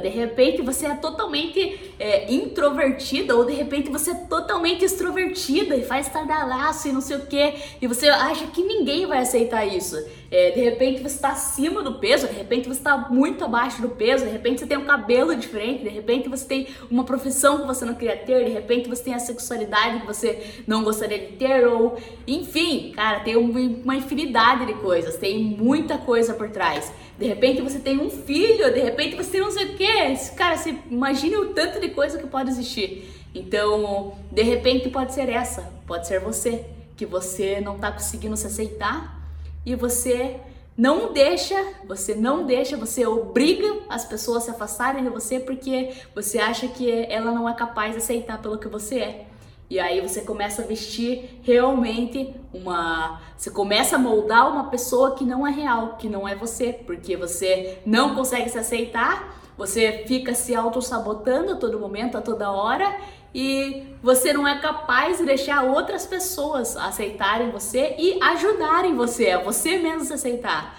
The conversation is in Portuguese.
De repente você é totalmente é, introvertida ou de repente você é totalmente extrovertida e faz estardalhaço e não sei o que e você acha que ninguém vai aceitar isso. É, de repente você está acima do peso, de repente você está muito abaixo do peso, de repente você tem um cabelo diferente, de repente você tem uma profissão que você não queria ter, de repente você tem a sexualidade que você não gostaria de ter, ou enfim, cara, tem uma infinidade de coisas, tem muita coisa por trás. De repente você tem um filho, de repente você tem não sei o que. Cara, você imagine o tanto de coisa que pode existir. Então, de repente pode ser essa, pode ser você, que você não tá conseguindo se aceitar e você não deixa, você não deixa, você obriga as pessoas a se afastarem de você porque você acha que ela não é capaz de aceitar pelo que você é. E aí você começa a vestir realmente uma. Você começa a moldar uma pessoa que não é real, que não é você, porque você não consegue se aceitar, você fica se auto-sabotando a todo momento, a toda hora, e você não é capaz de deixar outras pessoas aceitarem você e ajudarem você, a você mesmo se aceitar.